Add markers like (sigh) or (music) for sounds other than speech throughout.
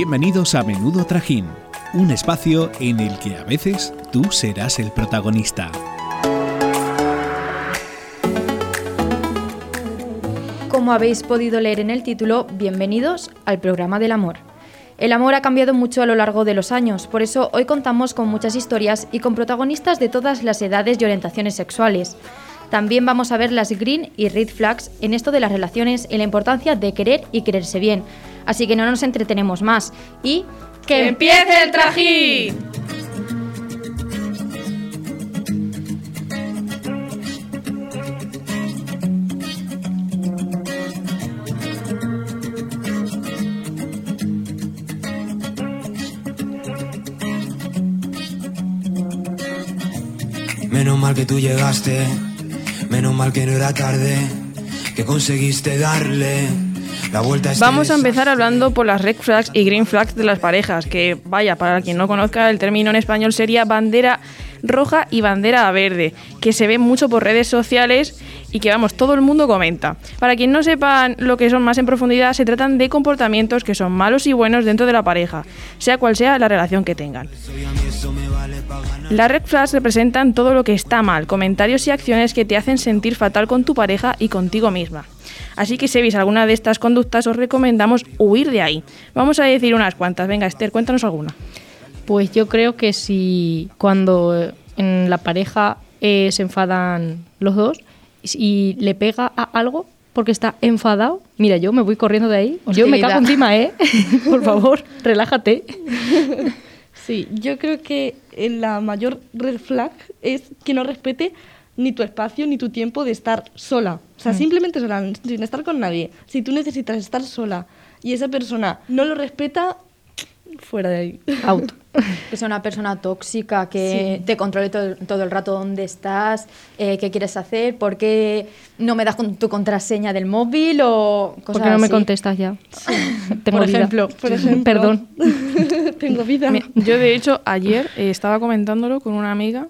Bienvenidos a Menudo Trajín, un espacio en el que a veces tú serás el protagonista. Como habéis podido leer en el título, bienvenidos al programa del amor. El amor ha cambiado mucho a lo largo de los años, por eso hoy contamos con muchas historias y con protagonistas de todas las edades y orientaciones sexuales. También vamos a ver las green y red flags en esto de las relaciones y la importancia de querer y quererse bien. Así que no nos entretenemos más y ¡Que empiece el trajín! Menos mal que tú llegaste, menos mal que no era tarde, que conseguiste darle la vuelta a este Vamos a empezar hablando por las red flags y green flags de las parejas, que vaya, para quien no conozca el término en español sería bandera roja y bandera verde, que se ve mucho por redes sociales y que vamos, todo el mundo comenta. Para quien no sepan lo que son más en profundidad, se tratan de comportamientos que son malos y buenos dentro de la pareja, sea cual sea la relación que tengan. Las red flags representan todo lo que está mal, comentarios y acciones que te hacen sentir fatal con tu pareja y contigo misma. Así que si veis alguna de estas conductas os recomendamos huir de ahí. Vamos a decir unas cuantas. Venga, Esther, cuéntanos alguna. Pues yo creo que si cuando eh, en la pareja eh, se enfadan los dos y le pega a algo porque está enfadado, mira, yo me voy corriendo de ahí. Yo me cago encima, ¿eh? (laughs) Por favor, relájate. Sí, yo creo que la mayor red flag es que no respete ni tu espacio ni tu tiempo de estar sola. O sea, simplemente sola, sin estar con nadie. Si tú necesitas estar sola y esa persona no lo respeta, fuera de ahí. Out. (laughs) que sea una persona tóxica, que te controle todo, todo el rato dónde estás, eh, qué quieres hacer, por qué no me das con tu contraseña del móvil o cosas ¿Por qué no me así. contestas ya? (laughs) Tengo Por vida. ejemplo. Por ejemplo. Perdón. (laughs) Tengo vida. Mira, yo de hecho ayer eh, estaba comentándolo con una amiga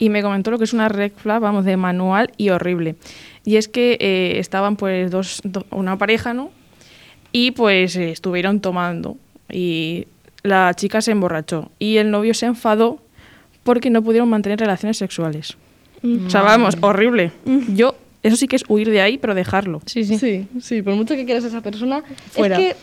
y me comentó lo que es una red flag, vamos, de manual y horrible. Y es que eh, estaban pues dos, do- una pareja, ¿no? Y pues eh, estuvieron tomando y la chica se emborrachó y el novio se enfadó porque no pudieron mantener relaciones sexuales. O sea, vamos, horrible. Yo, eso sí que es huir de ahí, pero dejarlo. Sí, sí. Sí, sí, por mucho que quieras a esa persona. Fuera. Es que,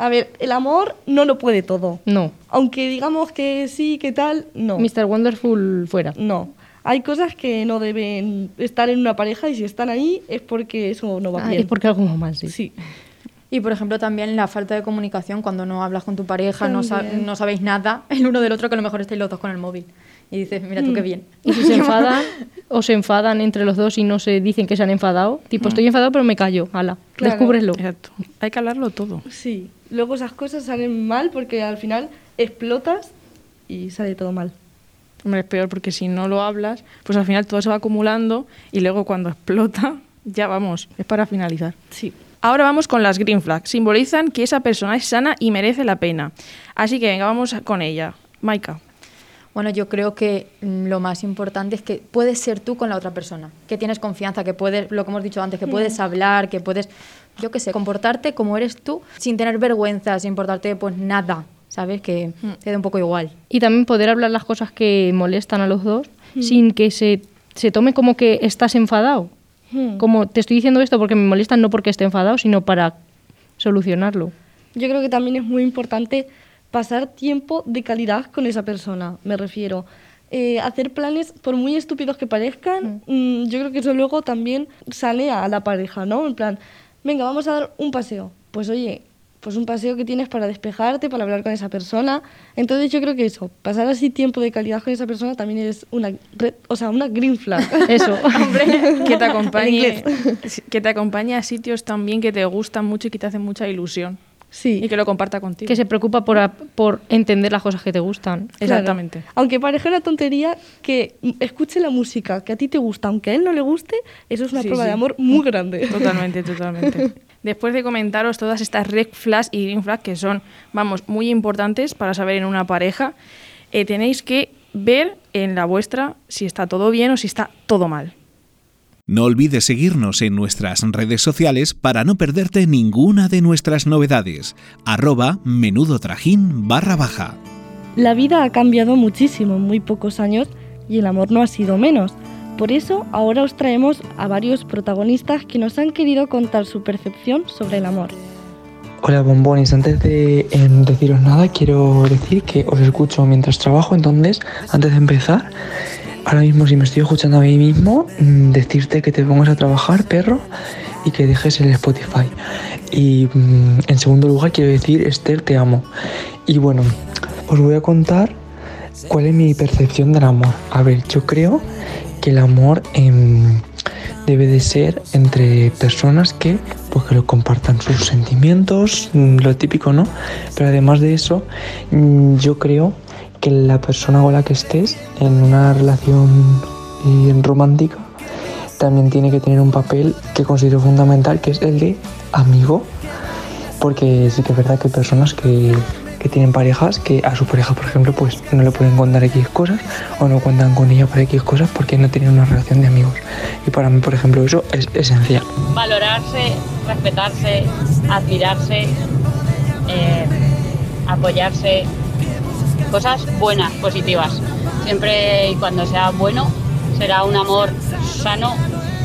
a ver, el amor no lo puede todo. No. Aunque digamos que sí, que tal, no. Mr. Wonderful fuera. No. Hay cosas que no deben estar en una pareja y si están ahí es porque eso no va Ah, bien. es porque algo va mal, sí. Sí. Y por ejemplo también la falta de comunicación cuando no hablas con tu pareja, no, sa- También. no sabéis nada el uno del otro, que a lo mejor estáis los dos con el móvil. Y dices, mira Mm. tú qué bien. (laughs) Y si se enfadan o se enfadan entre los dos y no se dicen que se han enfadado, tipo, estoy enfadado pero me callo, ala, Claro. descúbrelo. Exacto. Hay que hablarlo todo. Sí. Luego esas cosas salen mal porque al final explotas y sale todo mal. Hombre, es peor porque si no lo hablas, pues al final todo se va acumulando y luego cuando explota, (laughs) ya vamos, es para finalizar. Sí. Ahora vamos con las green flags. Simbolizan que esa persona es sana y merece la pena. Así que venga, vamos con ella. Maika. Bueno, yo creo que mm, lo más importante es que puedes ser tú con la otra persona, que tienes confianza, que puedes, lo que hemos dicho antes, que puedes hablar, que puedes, yo qué sé, comportarte como eres tú, sin tener vergüenza, sin importarte pues nada, ¿sabes? Que te dé un poco igual. Y también poder hablar las cosas que molestan a los dos sin que se, se tome como que estás enfadado. Hmm. Como te estoy diciendo esto porque me molestan, no porque esté enfadado, sino para solucionarlo. Yo creo que también es muy importante pasar tiempo de calidad con esa persona, me refiero. Eh, hacer planes, por muy estúpidos que parezcan, mm, yo creo que eso luego también sale a la pareja, ¿no? En plan, venga, vamos a dar un paseo. Pues oye, pues un paseo que tienes para despejarte, para hablar con esa persona. Entonces yo creo que eso, pasar así tiempo de calidad con esa persona también es una, red- o sea, una green flag. (laughs) Eso. (laughs) Que te acompañe, que te acompañe a sitios también que te gustan mucho y que te hacen mucha ilusión. Sí. Y que lo comparta contigo. que se preocupa por, a- por entender las cosas que te gustan. Claro. Exactamente. Aunque parezca una tontería, que escuche la música que a ti te gusta, aunque a él no le guste, eso es una Sí, prueba sí. de amor muy grande. (laughs) Totalmente, totalmente. (laughs) Después de comentaros todas estas red flags y green flags que son, vamos, muy importantes para saber en una pareja, eh, tenéis que ver en la vuestra si está todo bien o si está todo mal. No olvides seguirnos en nuestras redes sociales para no perderte ninguna de nuestras novedades. Arroba menudo trajín barra baja. La vida ha cambiado muchísimo en muy pocos años y el amor no ha sido menos. Por eso ahora os traemos a varios protagonistas que nos han querido contar su percepción sobre el amor. Hola bombones, antes de em, deciros nada quiero decir que os escucho mientras trabajo, entonces antes de empezar Ahora mismo si me estoy escuchando a mí mismo, mm, decirte que te pongas a trabajar, perro, y que dejes el Spotify. Y mm, en segundo lugar quiero decir, Esther, te amo. Y bueno, os voy a contar cuál es mi percepción del amor. A ver, yo creo que el amor em, debe de ser entre personas que, pues, que lo compartan sus sentimientos, mm, lo típico, ¿no? Pero además de eso, yo creo que la persona con la que estés en una relación eh, romántica también tiene que tener un papel que considero fundamental, que es el de amigo, porque sí que es verdad que hay personas que, que tienen parejas que a su pareja, por ejemplo, pues no le pueden contar X cosas o no cuentan con ella para X cosas porque no tienen una relación de amigos. Y para mí, por ejemplo, eso es esencial. Valorarse, respetarse, admirarse, eh, apoyarse, cosas buenas, positivas. Siempre y cuando sea bueno, será un amor sano.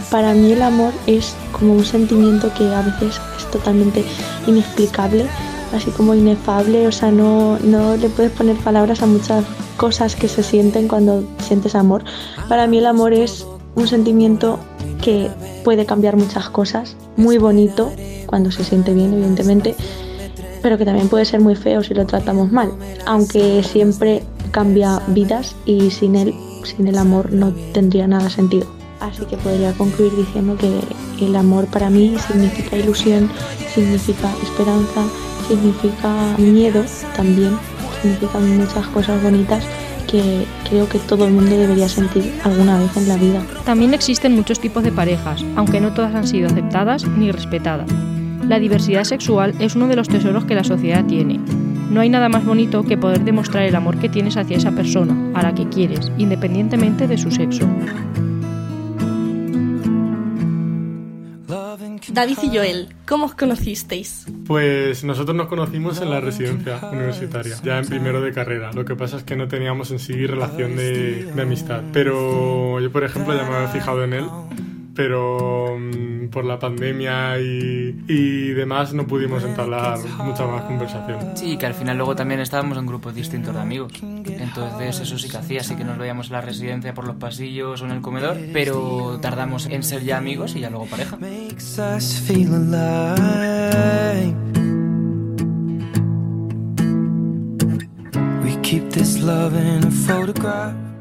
Para mí el amor es como un sentimiento que a veces es totalmente inexplicable, así como inefable, o sea, no, no le puedes poner palabras a muchas cosas que se sienten cuando sientes amor. Para mí el amor es un sentimiento que puede cambiar muchas cosas, muy bonito cuando se siente bien, evidentemente, pero que también puede ser muy feo si lo tratamos mal, aunque siempre cambia vidas y sin él, sin el amor no tendría nada sentido. Así que podría concluir diciendo que el amor para mí significa ilusión, significa esperanza, significa miedo también, significan muchas cosas bonitas que creo que todo el mundo debería sentir alguna vez en la vida. También existen muchos tipos de parejas, aunque no todas han sido aceptadas ni respetadas. La diversidad sexual es uno de los tesoros que la sociedad tiene. No hay nada más bonito que poder demostrar el amor que tienes hacia esa persona, a la que quieres, independientemente de su sexo. David y Joel, ¿cómo os conocisteis? Pues nosotros nos conocimos en la residencia universitaria, ya en primero de carrera. Lo que pasa es que no teníamos en sí relación de, de amistad. Pero yo, por ejemplo, ya me había fijado en él pero mm, por la pandemia y, y, demás no pudimos entablar mucha más conversación. Sí, que al final luego también estábamos en grupos distintos de amigos. Entonces eso sí que hacía, sí que nos veíamos en la residencia por los pasillos o en el comedor, pero tardamos en ser ya amigos y ya luego pareja.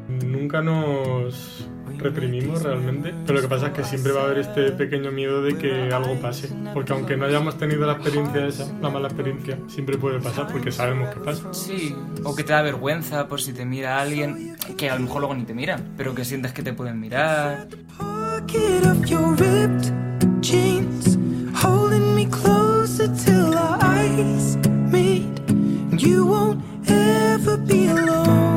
Nunca nos reprimimos realmente, pero lo que pasa es que siempre va a haber este pequeño miedo de que algo pase, porque aunque no hayamos tenido la experiencia esa, la mala experiencia, siempre puede pasar porque sabemos que pasa. Sí, o que te da vergüenza por si te mira alguien que a lo mejor luego ni te miran, pero que sientes que te pueden mirar. You won't ever be alone.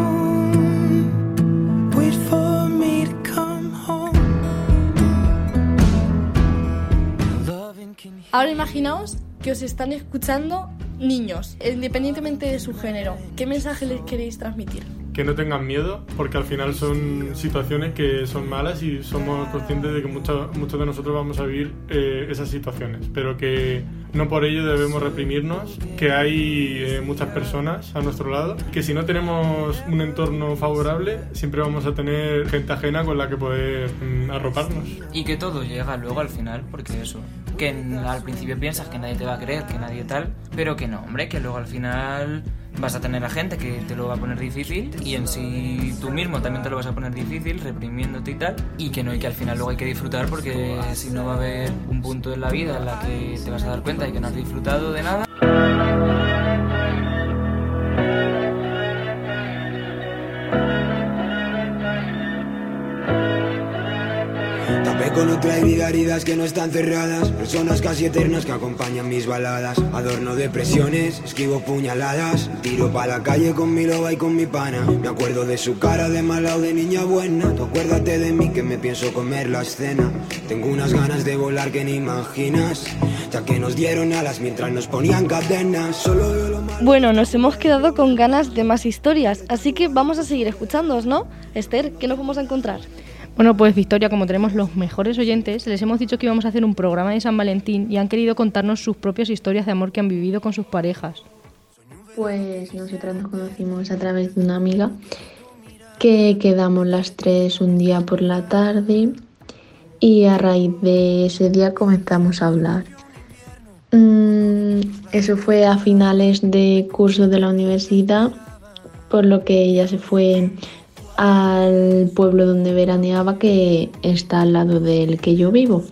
Ahora imaginaos que os están escuchando niños, independientemente de su género. ¿Qué mensaje les queréis transmitir? que no tengan miedo, porque al final son situaciones que son malas y somos conscientes de que muchos muchos de nosotros vamos a vivir eh, esas situaciones, pero que no por ello debemos reprimirnos, que hay eh, muchas personas a nuestro lado, que si no tenemos un entorno favorable, siempre vamos a tener gente ajena con la que poder mm, arroparnos. Y que todo llega luego al final, porque eso, que al principio piensas que nadie te va a creer, que nadie tal, pero que no, hombre, que luego al final vas a tener a gente que te lo va a poner difícil y en sí tú mismo también te lo vas a poner difícil, reprimiéndote y tal, y que no, y que al final luego hay que disfrutar porque si no va a haber un punto en la vida en la que te vas a dar cuenta y que no has disfrutado de nada. Otra herida heridas que no están cerradas. Personas casi eternas que acompañan mis baladas. Adorno depresiones, esquivo puñaladas. Tiro pa' la calle con mi loba y con mi pana. Me acuerdo de su cara de mala o de niña buena. Tú acuérdate de mí que me pienso comer la escena. Tengo unas ganas de volar que ni imaginas. Ya que nos dieron alas mientras nos ponían cadenas. Solo veo lo malo. Bueno, nos hemos quedado con ganas de más historias, así que vamos a seguir escuchándoos, ¿no? Esther, ¿qué nos vamos a encontrar? Bueno, pues Victoria, como tenemos los mejores oyentes, les hemos dicho que íbamos a hacer un programa de San Valentín y han querido contarnos sus propias historias de amor que han vivido con sus parejas. Pues nosotras nos conocimos a través de una amiga que quedamos las tres un día por la tarde y a raíz de ese día comenzamos a hablar. Mm, eso fue a finales de curso de la universidad, por lo que ella se fue al pueblo donde veraneaba que está al lado del que yo vivo.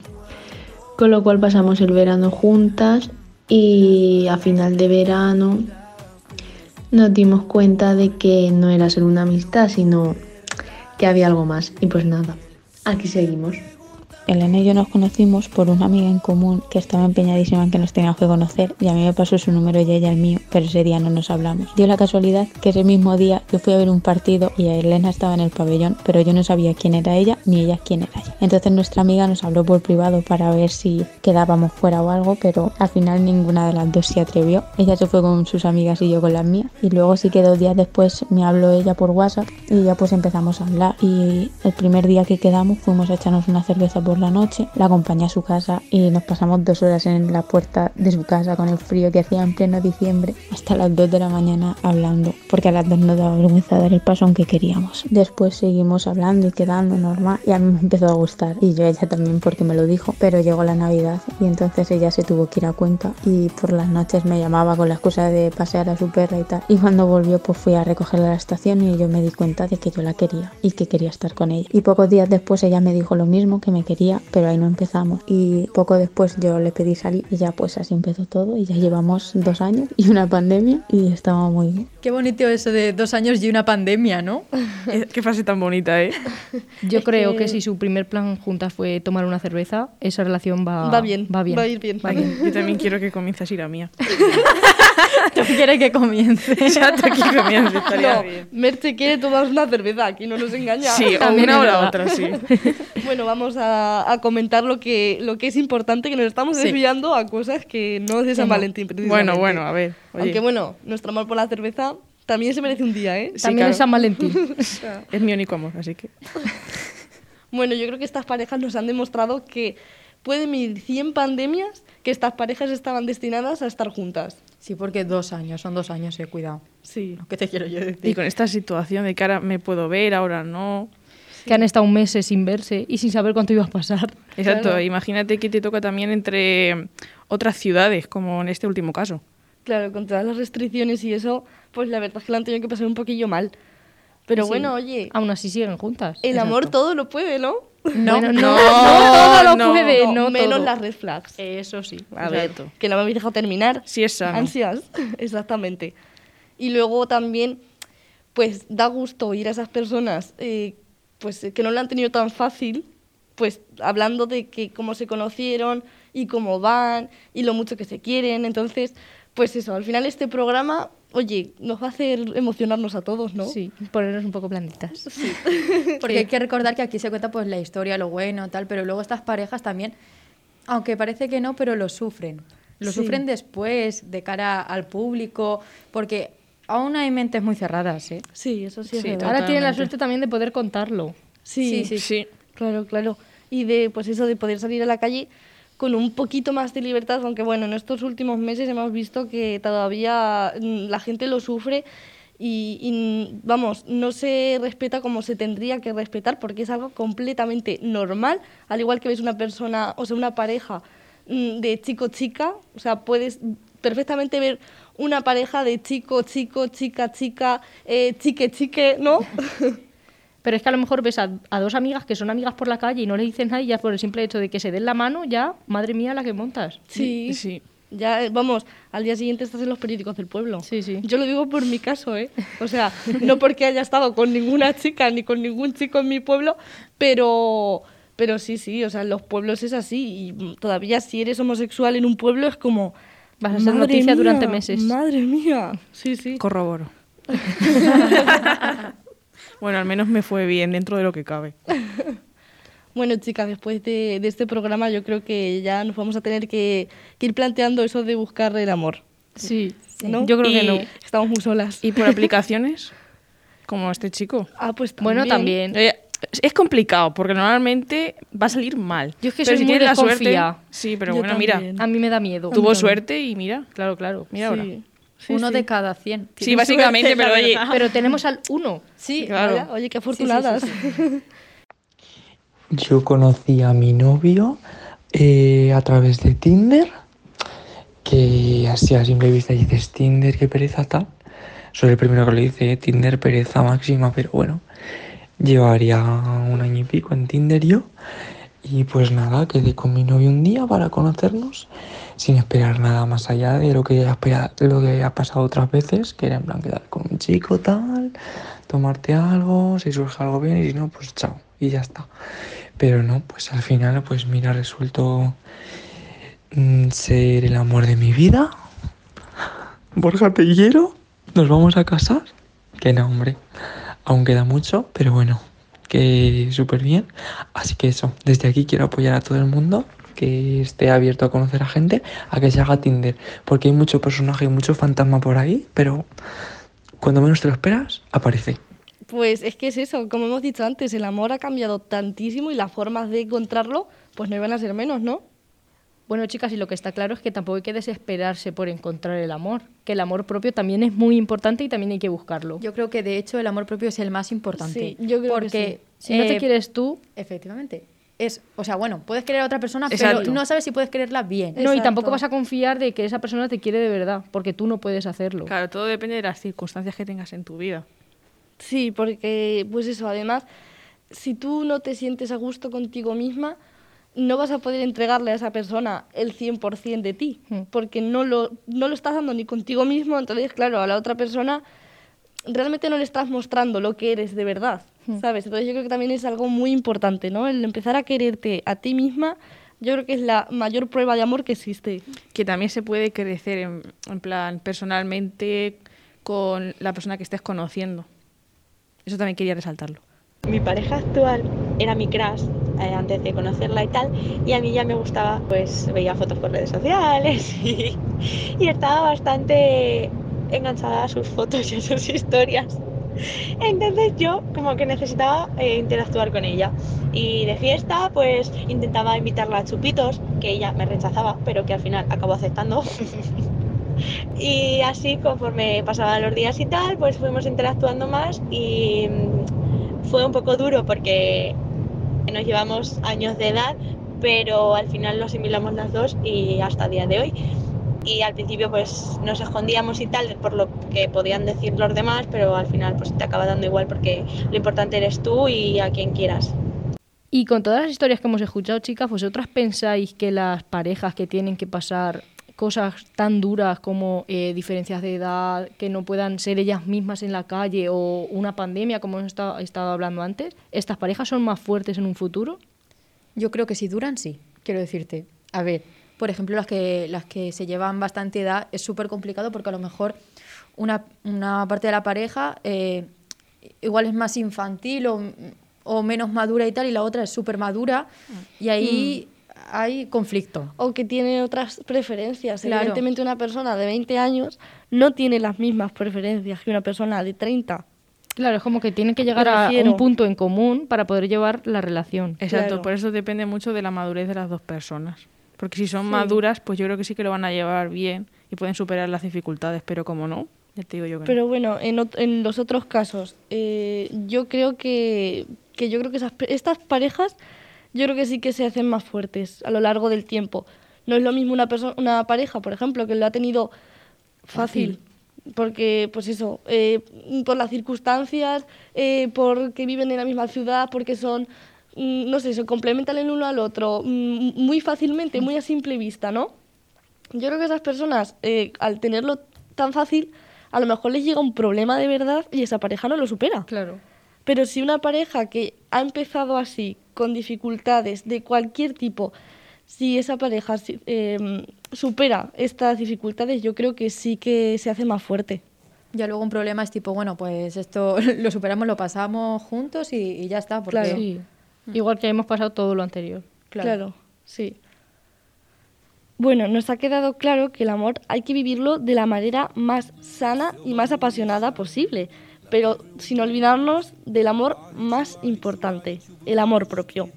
Con lo cual pasamos el verano juntas y a final de verano nos dimos cuenta de que no era solo una amistad, sino que había algo más. Y pues nada, aquí seguimos. Elena y yo nos conocimos por una amiga en común que estaba empeñadísima en que nos teníamos que conocer y a mí me pasó su número y ella el mío, pero ese día no nos hablamos. Dio la casualidad que ese mismo día yo fui a ver un partido y Elena estaba en el pabellón, pero yo no sabía quién era ella ni ella quién era ella. Entonces nuestra amiga nos habló por privado para ver si quedábamos fuera o algo, pero al final ninguna de las dos se atrevió. Ella se fue con sus amigas y yo con las mías y luego sí que dos días después me habló ella por WhatsApp y ya pues empezamos a hablar y el primer día que quedamos fuimos a echarnos una cerveza por la noche, la acompañé a su casa y nos pasamos dos horas en la puerta de su casa con el frío que hacía en pleno diciembre hasta las 2 de la mañana hablando, porque a las dos nos daba vergüenza dar el paso aunque queríamos. Después seguimos hablando y quedando normal y a mí me empezó a gustar y yo a ella también porque me lo dijo, pero llegó la Navidad y entonces ella se tuvo que ir a cuenta y por las noches me llamaba con la excusa de pasear a su perra y tal. Y cuando volvió pues fui a recogerla a la estación y yo me di cuenta de que yo la quería y que quería estar con ella. Y pocos días después ella me dijo lo mismo, que me quería, pero ahí no empezamos. Y poco después yo le pedí salir y ya pues así empezó todo y ya llevamos dos años y una pandemia y estaba muy bien. Qué bonito eso de dos años y una pandemia, ¿no? (laughs) Qué frase tan bonita, ¿eh? Yo Es creo que- que... si su primer plan juntas fue tomar una cerveza, esa relación va, Va bien, Va bien. va a ir bien. Va bien. Yo también quiero que comiences a ir a mía. (laughs) Tú quieres que comience. (laughs) Exacto, que comience, estaría No, bien. Merche quiere tomar una cerveza, aquí no nos engaña. Sí, o También una o la otra, sí. Bueno, vamos a, a comentar lo que, lo que es importante, que nos estamos Sí. desviando a cosas que no es de San. Valentín, precisamente. Bueno, bueno, a ver. oye, Aunque bueno, nuestro amor por la cerveza también se merece un día, ¿eh? Sí, También claro. es San Valentín. (laughs) (laughs) es mi único amor, así que. Bueno, yo creo que estas parejas nos han demostrado que pueden vivir 100 pandemias que estas parejas estaban destinadas a estar juntas. Sí, porque dos años, son dos años, eh, cuidado. Sí. ¿Qué te quiero yo decir? Y con esta situación de que ahora me puedo ver, ahora no. Que han estado meses sin verse y sin saber cuánto iba a pasar. Exacto, Claro. imagínate que te toca también entre otras ciudades, como en este último caso. Claro, con todas las restricciones y eso, pues la verdad es que lo han tenido que pasar un poquillo mal. Pero Sí. bueno, oye, Aún así siguen juntas. el amor Exacto. todo lo puede, ¿no? No, Bueno, no, no, no todo lo no, puede, No, no, menos todo. las red flags. Eso sí. A ver, Exacto. que no me habéis dejado terminar. Sí es sano. Ansias, (laughs) exactamente. Y luego también, pues da gusto ir a esas personas eh, pues eh, que no lo han tenido tan fácil, pues hablando de que cómo se conocieron y cómo van y lo mucho que se quieren. Entonces, pues eso, al final este programa, oye, nos va a hacer emocionarnos a todos, ¿no? Sí, ponernos un poco blanditas. (laughs) (laughs) Porque hay que recordar que aquí se cuenta pues la historia, lo bueno, tal, pero luego estas parejas también, aunque parece que no, pero lo sufren. Lo Sí. sufren después, de cara al público, porque aún hay mentes muy cerradas, ¿eh? Sí, eso sí es Sí, verdad. Ahora tienen la suerte también de poder contarlo. Sí, Sí, Sí. Claro, claro. Y de, pues eso, de poder salir a la calle con un poquito más de libertad, aunque bueno, en estos últimos meses hemos visto que todavía mm, la gente lo sufre y, y, vamos, no se respeta como se tendría que respetar porque es algo completamente normal, al igual que ves una persona, o sea, una pareja mm, de chico-chica, o sea, puedes perfectamente ver una pareja de chico-chico, chica-chica, eh, chique-chique, ¿no? (laughs) Pero es que a lo mejor ves a, a dos amigas que son amigas por la calle y no le dicen nada y ya por el simple hecho de que se den la mano, ya, madre mía, la que montas. Sí. Sí. Ya, eh, vamos, al día siguiente estás en los periódicos del pueblo. Sí, sí. Yo lo digo por mi caso, ¿eh? O sea, no porque haya estado con ninguna chica ni con ningún chico en mi pueblo, pero, Pero sí, sí, o sea, en los pueblos es así. Y todavía si eres homosexual en un pueblo es como... Vas a ser "Madre noticia mía, durante meses". Madre mía. Sí, sí. Corroboro. (laughs) bueno, al menos me fue bien dentro de lo que cabe. Bueno, chicas, después de, de este programa yo creo que ya nos vamos a tener que, que ir planteando eso de buscar el amor. Sí, ¿no? yo creo que no. Estamos muy solas. ¿Y por aplicaciones? Como este chico. Ah, pues Bueno, también. Eh, es- complicado porque normalmente va a salir mal. Yo es que Pero soy si muy tienes la suerte. Sí, pero Yo bueno, también. A mí me da miedo. mira, tuvo suerte y mira. Claro, claro. Mira ahora. Sí. Uno sí. de cada 100. Sí, básicamente, pero oye, Pero tenemos al uno. Sí, claro. Oye, qué afortunadas. (laughs) Yo conocí a mi novio eh, a través de Tinder, que así a simple vista dices Tinder, qué pereza tal. Soy el primero que lo dice, Tinder, pereza máxima, pero bueno, llevaría un año y pico en Tinder yo. Y pues nada, quedé con mi novio un día para conocernos, sin esperar nada más allá de lo que ya espera- lo que ha pasado otras veces, que era en plan quedar con un chico tal, tomarte algo, si surge algo bien, y si no, pues chao, y ya está. Pero no, pues al final, pues mira, resultó mm, ser el amor de mi vida. (laughs) Borja Tellero, ¿nos vamos a casar? Que no, aún queda mucho, pero bueno, que súper bien. Así que eso, desde aquí quiero apoyar a todo el mundo que esté abierto a conocer a gente, a que se haga Tinder, porque hay mucho personaje y mucho fantasma por ahí, pero cuando menos te lo esperas, aparece. Pues es que es eso, como hemos dicho antes, el amor ha cambiado tantísimo y las formas de encontrarlo pues no iban a ser menos, ¿no? Bueno, chicas, y lo que está claro es que tampoco hay que desesperarse por encontrar el amor, que el amor propio también es muy importante y también hay que buscarlo. Yo creo que de hecho el amor propio es el más importante. Sí, yo creo que porque Si no te eh, quieres tú, Efectivamente. Es, o sea, bueno, puedes querer a otra persona, Exacto. pero no sabes si puedes quererla bien. no, y tampoco vas a confiar de que esa persona te quiere de verdad, porque tú no puedes hacerlo. Claro, todo depende de las circunstancias que tengas en tu vida. Sí, porque pues eso, además, si tú no te sientes a gusto contigo misma, no vas a poder entregarle a esa persona el 100% de ti, Mm. porque no lo, no lo estás dando ni contigo mismo, entonces, claro, a la otra persona realmente no le estás mostrando lo que eres de verdad, ¿sabes? Entonces yo creo que también es algo muy importante, ¿no? El empezar a quererte a ti misma, yo creo que es la mayor prueba de amor que existe. Que también se puede crecer en, en plan personalmente con la persona que estés conociendo. Eso también quería resaltarlo. Mi pareja actual era mi crush eh, antes de conocerla y tal, y a mí ya me gustaba, pues veía fotos por redes sociales (laughs) y, estaba bastante enganchada a sus fotos y a sus historias. Entonces yo como que necesitaba eh, interactuar con ella. Y de fiesta pues intentaba invitarla a chupitos, que ella me rechazaba, pero que al final acabó aceptando. (laughs) y así conforme pasaban los días y tal, pues fuimos interactuando más y mm, fue un poco duro porque nos llevamos años de edad, pero al final lo asimilamos las dos y hasta el día de hoy. Y al principio pues nos escondíamos y tal por lo que podían decir los demás, pero al final pues te acaba dando igual porque lo importante eres tú y a quien quieras. Y con todas las historias que hemos escuchado, chicas, ¿vosotras pensáis que las parejas que tienen que pasar cosas tan duras como eh, diferencias de edad, que no puedan ser ellas mismas en la calle o una pandemia, como hemos estado, estado hablando antes, estas parejas son más fuertes en un futuro? Yo creo que si duran, sí. Quiero decirte. A ver, por ejemplo, las que, las que se llevan bastante edad es súper complicado porque a lo mejor una, una parte de la pareja eh, igual es más infantil o, o menos madura y tal, y la otra es súper madura, y ahí hay conflicto. O que tiene otras preferencias. Claro. Evidentemente una persona de 20 años no tiene las mismas preferencias que una persona de 30. Claro, es como que tienen que llegar a un punto en común para poder llevar la relación. Exacto, Claro. por eso depende mucho de la madurez de las dos personas. Porque si son Sí. maduras, pues yo creo que sí que lo van a llevar bien y pueden superar las dificultades, pero como no, ya te digo yo que no. Pero bueno, en, ot- en los otros casos, eh, yo creo que, que yo creo que esas, estas parejas, yo creo que sí que se hacen más fuertes a lo largo del tiempo. No es lo mismo una persona, una pareja, por ejemplo, que lo ha tenido fácil. Porque, pues eso, eh, por las circunstancias, eh, porque viven en la misma ciudad, porque son, mm, no sé, se complementan el uno al otro mm, muy fácilmente, muy a simple vista, ¿no? Yo creo que esas personas, eh, al tenerlo tan fácil, a lo mejor les llega un problema de verdad y esa pareja no lo supera. Claro. Pero si una pareja que ha empezado así, con dificultades de cualquier tipo, si esa pareja em, supera estas dificultades, yo creo que sí que se hace más fuerte. Ya luego un problema es tipo, bueno, pues esto (laughs) lo superamos, lo pasamos juntos y, ya está. Porque... Claro. Igual que hemos pasado todo lo anterior. claro, sí. Bueno, nos ha quedado claro que el amor hay que vivirlo de la manera más sana y más apasionada posible, pero sin olvidarnos del amor más importante, el amor propio.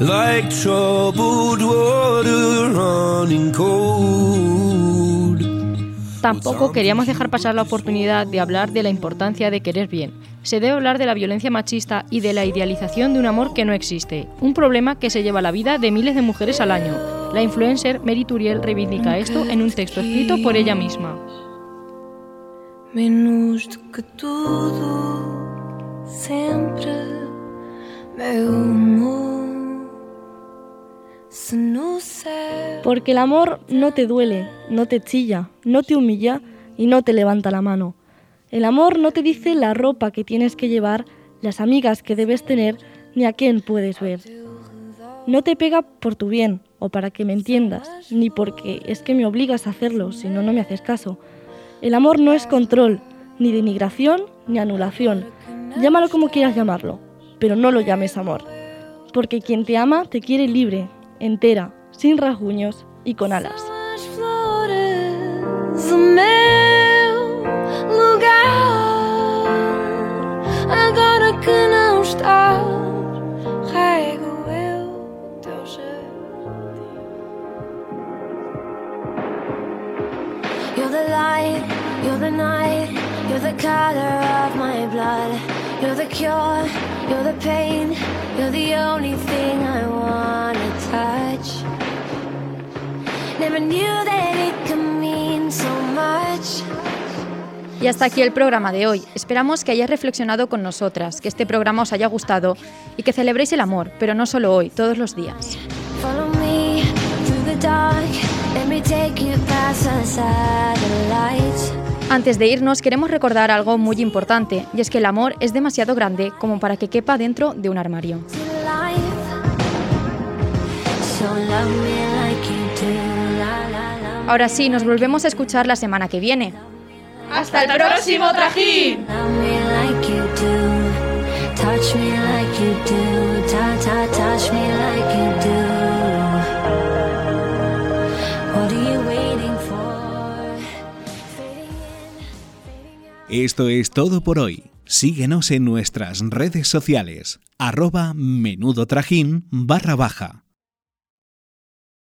like troubled water running cold. Tampoco queríamos dejar pasar la oportunidad de hablar de la importancia de querer bien. Se debe hablar de la violencia machista y de la idealización de un amor que no existe, un problema que se lleva la vida de miles de mujeres al año. La influencer Mary Turiel reivindica esto en un texto escrito por ella misma. Menos que todo, siempre porque el amor no te duele, no te chilla, no te humilla y no te levanta la mano. El amor no te dice la ropa que tienes que llevar, las amigas que debes tener, ni a quién puedes ver. No te pega por tu bien o para que me entiendas, ni porque es que me obligas a hacerlo, si no, no me haces caso. El amor no es control, ni denigración, ni anulación. Llámalo como quieras llamarlo, pero no lo llames amor. Porque quien te ama te quiere libre, entera, sin rasguños y con alas. Y hasta aquí el programa de hoy. Esperamos que hayáis reflexionado con nosotras, que este programa os haya gustado y que celebréis el amor, pero no solo hoy, todos los días. Antes de irnos, queremos recordar algo muy importante, y es que el amor es demasiado grande como para que quepa dentro de un armario. Ahora sí, nos volvemos a escuchar la semana que viene. ¡Hasta el próximo trajín! Esto es todo por hoy. Síguenos en nuestras redes sociales, arroba menudo trajín barra baja.